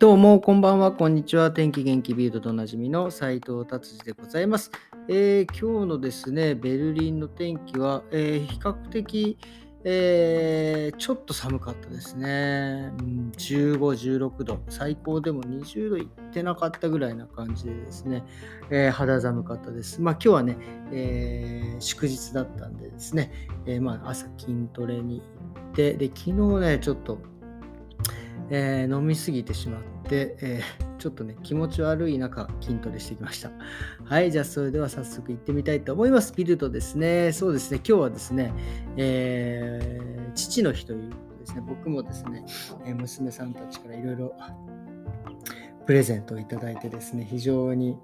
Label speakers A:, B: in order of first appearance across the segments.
A: どうも、こんばんは、こんにちは。天気元気ビルドとおなじみの斉藤達治でございます、えー、今日のですね、ベルリンの天気は、えー、比較的、えー、ちょっと寒かったですね。うん、15、16度、最高でも20度いってなかったぐらいな感じでですね、えー、肌寒かったです。まあ今日はね、えー、祝日だったんでですね、えまあ朝筋トレに行って、で、昨日ね、ちょっとえー、飲みすぎてしまって、えー、ちょっとね、気持ち悪い中、筋トレしてきました。はい、じゃあそれでは早速行ってみたいと思います。ビルドですね。そうですね、今日はですね、えー、父の日ということですね、僕もですね、え娘さんたちからいろいろプレゼントをいただいてですね、非常に、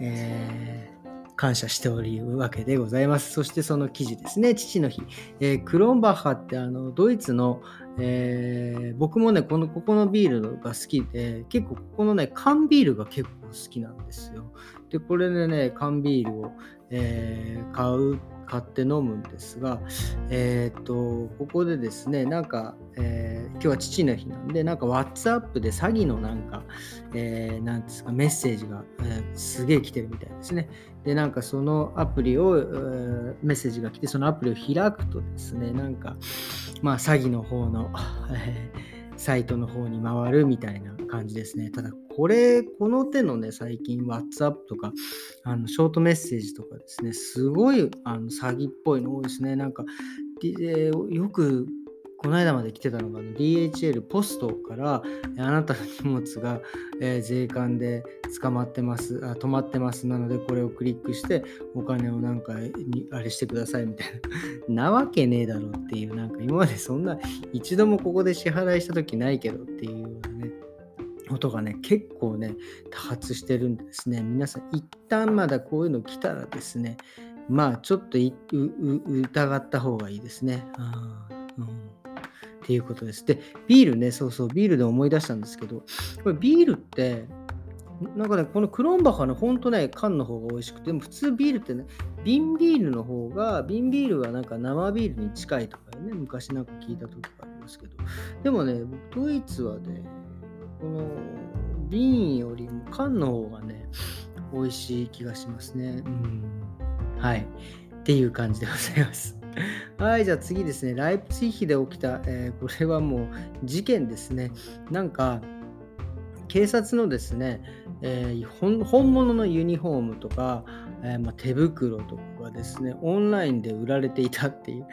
A: えー感謝しておりるわけでございます。そしてその記事ですね、父の日。えー、クロンバッハってあのドイツの、えー、僕もね、このここのビールが好きで、結構ここのね、缶ビールが結構好きなんですよ。で、これでね、缶ビールを、えー、買う買って飲むんですが、えっ、と、ここでですね、なんか、えー、今日は父の日なんで、なんか WhatsApp で詐欺のなんか、えー、なんですか、メッセージが、えー、すげえ来てるみたいですね。で、なんかそのアプリを、えー、メッセージが来て、そのアプリを開くとですね、なんか、まあ、詐欺の方の、えーサイトの方に回るみたいな感じですね。ただ、これ、この手のね、最近 WhatsApp とか、あのショートメッセージとかですね、すごいあの詐欺っぽいの多いですね。なんか、えー、よくこの間まで来てたのが DHL ポストからあなたの荷物が、え、税関で捕まってますあ、止まってます。なのでこれをクリックしてお金をなんかにあれしてくださいみたいな。なわけねえだろっていう、なんか今までそんな一度もここで支払いした時ないけどっていう、ことがね、結構ね、多発してるんですね、皆さん一旦まだこういうの来たらですね、まあちょっと疑った方がいいですね。うんっていうことです。で、ビールね、そうそう、ビールで思い出したんですけど、これビールって、なんかね、このクロンバッハのほんとね、缶の方が美味しくて、でも普通ビールってね、瓶ビールの方が、瓶ビールはなんか生ビールに近いとかね、昔なんか聞いた時がありますけど、でもね、ドイツはね、この瓶よりも缶の方がね、美味しい気がしますね。うん。はい。っていう感じでございます。はい、じゃあ次ですね。ライプツィヒで起きた、えー、これはもう事件ですね。なんか、警察のですね、えー、本物のユニフォームとか、えー、まあ、手袋とかがですね、オンラインで売られていたっていう、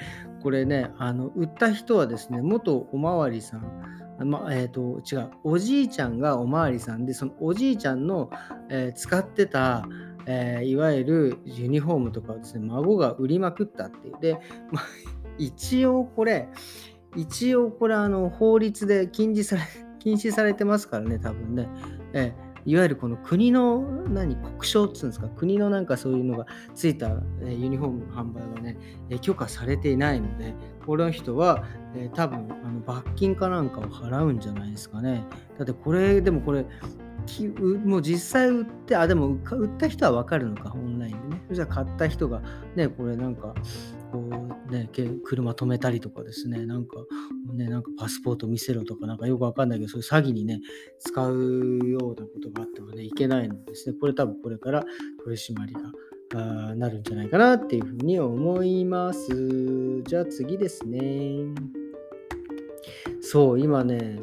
A: これね、あの売った人はですね、元おまわりさん、まえーと、違う、おじいちゃんがおまわりさんで、そのおじいちゃんの、えー、使ってた、えー、いわゆるユニフォームとかをですね、孫が売りまくったっていう。で、まあ、一応これ、一応これあの法律で禁止され、禁止されてますからね、多分ね。えーいわゆるこの国の何国章っつうんですか？国のなんかそういうのがついた、えユニフォームの販売がね、え許可されていないのでこの人は、え多分あの罰金かなんかを払うんじゃないですかねだってこれでもこれもう実際売って、あ、でも売った人は分かるのか、オンラインでね。じゃあ買った人が、ね、これなんか、こうね、車止めたりとかですね、なんか、ね、なんかパスポート見せろとか、なんかよくわかんないけど、そういう詐欺にね、使うようなことがあってもね、いけないのですね。これ多分これから取り締まりがなるんじゃないかなっていうふうに思います。じゃあ次ですね。そう、今ね、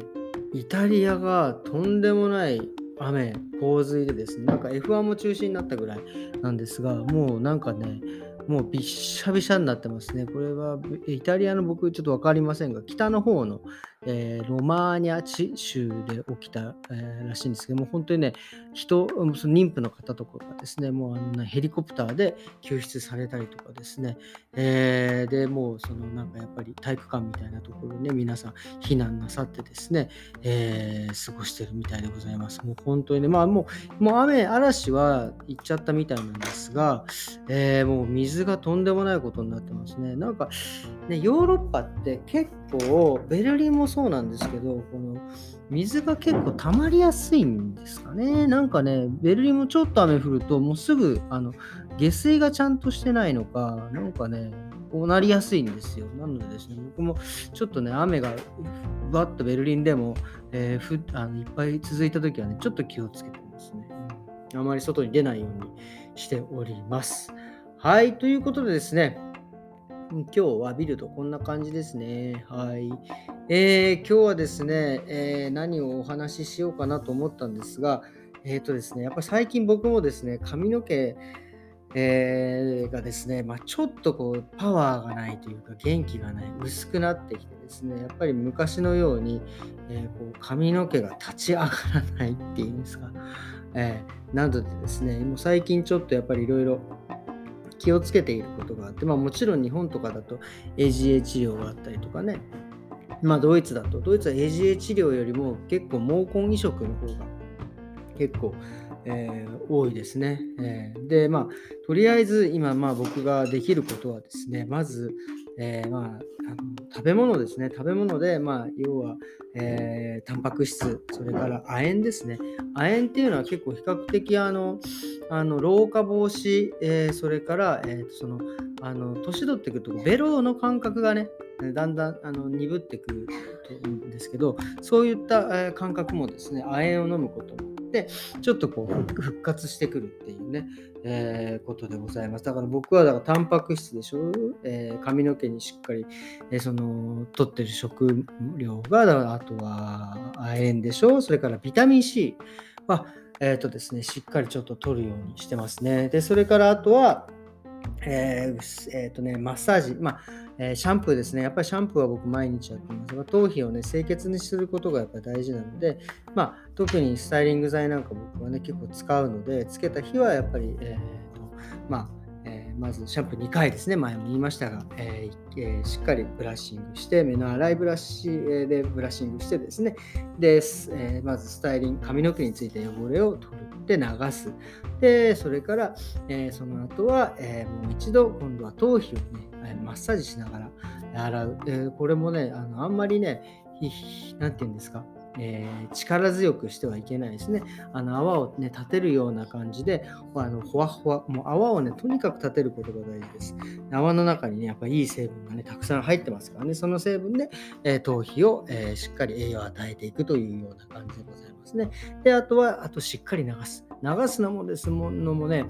A: イタリアがとんでもない雨、洪水でですね、なんか F1 も中止になったぐらいなんですが、もうなんかね、もうびっしゃびしゃになってますね。これはイタリアの僕ちょっと分かりませんが、北の方の、えー、ロマーニャ地州で起きた、えー、らしいんですけども、本当にね、人、その妊婦の方とかがですね、もうあのヘリコプターで救出されたりとかですね、えー、で、もうそのなんかやっぱり体育館みたいなところにね、皆さん避難なさってですね、えー、過ごしてるみたいでございます。もう本当にね、まあもう、もう雨、嵐は行っちゃったみたいなんですが、えー、もう水がとんでもないことになってますね。なんか、ね、ヨーロッパって結構、ベルリンもそうなんですけど、この水が結構溜まりやすいんですかね。なんかね、ベルリンもちょっと雨降ると、もうすぐあの下水がちゃんとしてないのか、なんかね、こうなりやすいんですよ。なのでですね、僕もちょっとね、雨がわっとベルリンでも、えー、ふあのいっぱい続いた時はね、ちょっと気をつけてますね。あまり外に出ないようにしております。はい、ということでですね、今日はビルドこんな感じですね。はい。えー、今日はですね、えー、何をお話ししようかなと思ったんですが、えっ、ー、とですね、やっぱり最近僕もですね、髪の毛、えー、がですね、まあ、ちょっとこうパワーがないというか元気がない薄くなってきてですねやっぱり昔のように、えー、こう髪の毛が立ち上がらないっていうんですか、えー、などでですねもう最近ちょっとやっぱりいろいろ気をつけていることがあって、まあ、もちろん日本とかだと AGA 治療があったりとかねまあドイツだとドイツは AGA 治療よりも結構毛根移植の方が結構えー、多いですね。えー、で、まあ、とりあえず今、まあ、僕ができることはですね、まず、えー、まあ、あの食べ物ですね。食べ物で、まあ、要は、えー、タンパク質、それから亜鉛ですね。亜鉛っていうのは結構比較的、あの、あの老化防止、えー、それから、えー、その、あの年取ってくるとベロの感覚がねだんだんあの鈍ってくるんですけどそういった、えー、感覚もですね亜鉛を飲むことてちょっとこう復活してくるっていうね、えー、ことでございます。だから僕はだからタンパク質でしょ、えー、髪の毛にしっかり、えー、その取ってる食料がだからあとは亜鉛でしょ？それからビタミン C はえっ、とですねしっかりちょっと取るようにしてますね。でそれからあとはえーえーとね、マッサージ、まあえー、シャンプーですね。やっぱりシャンプーは僕毎日やってます、頭皮をね、清潔にすることがやっぱ大事なので、まあ、特にスタイリング剤なんか僕はね、結構使うので、つけた日はやっぱり、えーとまあまずシャンプー2回ですね、前も言いましたが、えーえー、しっかりブラッシングして、目の粗いブラシでブラッシングしてですね、で、えまずスタイリング、髪の毛についた汚れを取って流す。で、それから、えその後は、えもう一度、今度は頭皮をね、マッサージしながら洗う。でこれもね、あのあんまりね、何て言うんですか、えー、力強くしてはいけないですね。あの泡をね、立てるような感じで、あのほわほわ、もう泡をね、とにかく立てることが大事です。泡の中にね、やっぱいい成分がね、たくさん入ってますからね、その成分で、えー、頭皮を、えー、しっかり栄養を与えていくというような感じでございますね。で、あとは、あとしっかり流す。流すのもですものもね、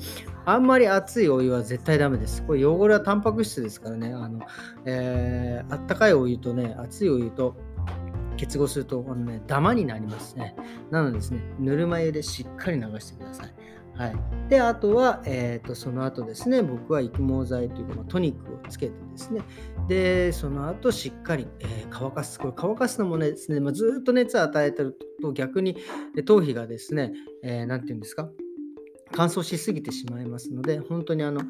A: あんまり熱いお湯は絶対ダメです。これ汚れはタンパク質ですからね、あの、えー、あったかいお湯とね、熱いお湯と、結合すると、あのね、ダマになりますね。なのでですね、ぬるま湯でしっかり流してください。はい、で、あとは、えーと、その後ですね、僕は育毛剤というか、ま、トニックをつけてですね、で、その後しっかり、えー、乾かす。これ乾かすのもねですね、まあ、ずっと熱を与えてると逆に頭皮がですね、えー、て言うんですか、乾燥しすぎてしまいますので、本当にあの、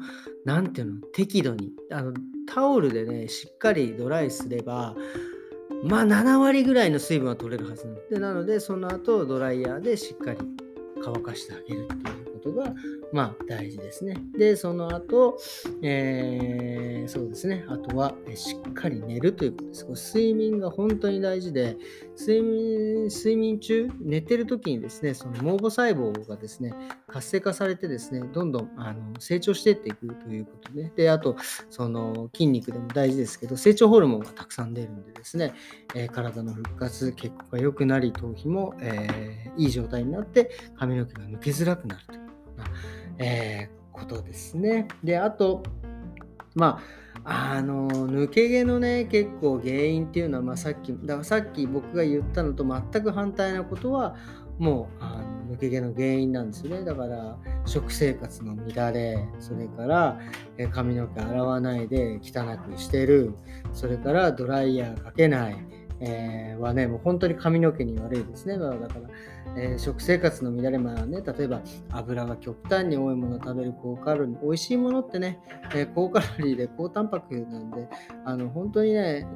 A: なんていうの、適度に、あのタオルでね、しっかりドライすれば、まあ7割ぐらいの水分は取れるはずでなのでその後ドライヤーでしっかり乾かしてあげるっていうことがまあ大事ですね。で、その後、えー、そうですね、あとはしっかり寝るということです。これ睡眠が本当に大事で、睡眠睡眠中、寝てる時にですね、その毛母細胞がですね、活性化されてですね、どんどんあの成長していっていくということで、で、あと、その筋肉でも大事ですけど、成長ホルモンがたくさん出るんでですね、えー、体の復活、血行が良くなり、頭皮も、えー、いい状態になって、髪の毛が抜けづらくなるという、えー、ことですね。で、あと、まあ、あの抜け毛のね結構原因っていうのは、まあ、さっきだからさっき僕が言ったのと全く反対なことはもうあの抜け毛の原因なんですよね。だから食生活の乱れそれから髪の毛洗わないで汚くしてる。それからドライヤーかけない。えー、はね、もう本当に髪の毛に悪いですね。だから、えー、食生活の乱れ、まあね、例えば油が極端に多いものを食べる高カロリー、美味しいものってね、えー、高カロリーで高タンパクなんで、あの本当にね、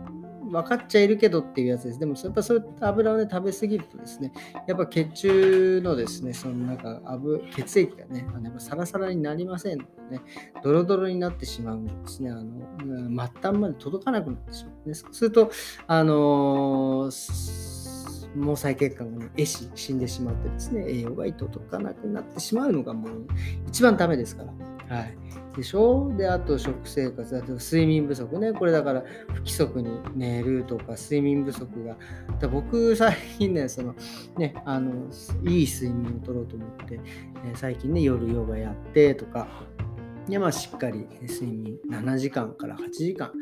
A: 分かっちゃいるけどっていうやつです。でも、やっぱそういった油をね、食べ過ぎるとですね、やっぱ血中のですね、そのなんか油、血液がね、あのやっぱサラサラになりませんのでね、ドロドロになってしまうんですね、あの、末端まで届かなくなってしまう、ね。そうすると、あの毛細血管が、ね、壊死死んでしまってですね栄養が届かなくなってしまうのがもう一番ダメですから、はいでしょ？で、あと食生活、あと睡眠不足ね。これだから不規則に寝るとか睡眠不足が。だ僕最近ね、そのね、あの、いい睡眠をとろうと思って、え最近ね、夜ヨガやってとか、で、まあしっかり睡眠7時間から8時間。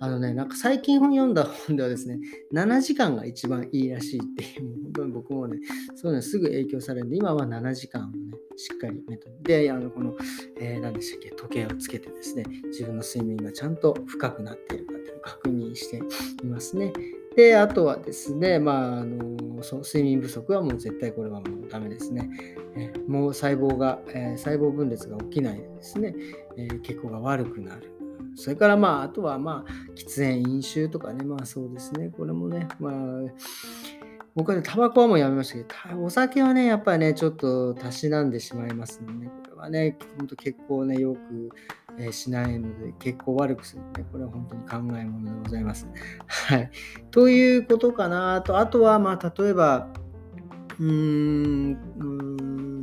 A: あのね、なんか最近本読んだ本ではですね、7時間が一番いいらしいっていう、本当に僕もね、そういうのすぐ影響されるんで、今は7時間をね、しっかりメトで、あの、この、えー、何でしたっけ、時計をつけてですね、自分の睡眠がちゃんと深くなっているかっていうのを確認していますね。で、あとはですね、まあ、あのそ睡眠不足はもう絶対これはもうダメですね。えもう細胞が、えー、細胞分裂が起きないでですね、えー、血行が悪くなる。それからまあ、あとはまあ、喫煙、飲酒とかね、まあそうですね、これもね、まあ、僕はね、タバコはもうやめましたけど、お酒はね、やっぱりね、ちょっとたしなんでしまいますので、ね、これはね、本当結構ね、よく、えー、しないので、結構悪くするので、これは本当に考えものでございます。はい。ということかなと、あとは、まあ、例えば、うーん、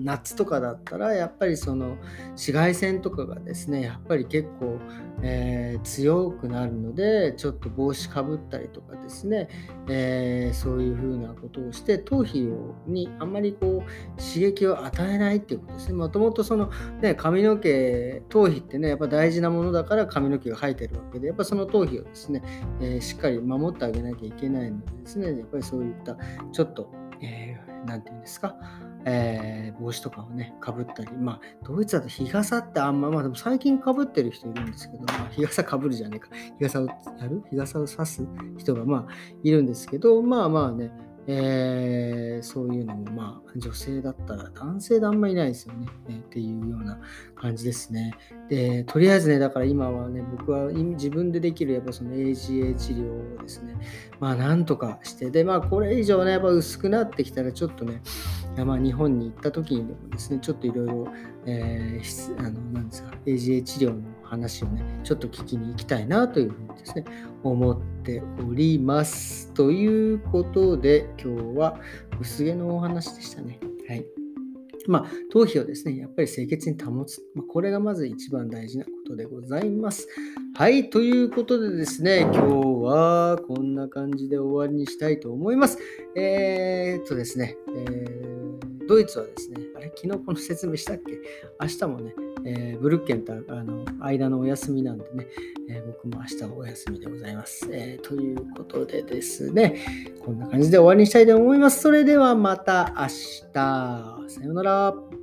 A: 夏とかだったらやっぱりその紫外線とかがですねやっぱり結構、えー、強くなるのでちょっと帽子かぶったりとかですね、えー、そういうふうなことをして頭皮にあんまりこう刺激を与えないっていうことですね。もともとその、ね、髪の毛頭皮ってねやっぱ大事なものだから髪の毛が生えてるわけでやっぱその頭皮をですね、えー、しっかり守ってあげなきゃいけないのでですねやっぱりそういったちょっと何、えー、て言うんですかえー、帽子とかをね、かぶったり、まあ、ドイツだと日傘ってあんま、まあでも最近かぶってる人いるんですけど、まあ、日傘かぶるじゃねえか、日傘をやる？日傘を差す人がまあいるんですけど、まあまあね、えー、そういうのも、まあ、女性だったら男性であんまりいないですよね、えー、っていうような感じですね。で、とりあえずね、だから今はね、僕は自分でできるやっぱその AGA 治療をですね、まあなんとかして、で、まあこれ以上ね、やっぱ薄くなってきたらちょっとね、まあ、日本に行った時にでもですね、ちょっといろいろ、え、あの、なんですか、AGA 治療の話をね、ちょっと聞きに行きたいなというふうにですね、思っております。ということで、今日は薄毛のお話でしたね。はい。まあ、頭皮をですね、やっぱり清潔に保つ。まあ、これがまず一番大事なことでございます。はい、ということでですね、今日はこんな感じで終わりにしたいと思います。えー、っとですね、えー、ドイツはですね、あれ、昨日この説明したっけ？明日もね、えー、ブルッケンとあの間のお休みなんでね、えー、僕も明日お休みでございます、えー、ということでですね、こんな感じで終わりにしたいと思います。それではまた明日。さようなら。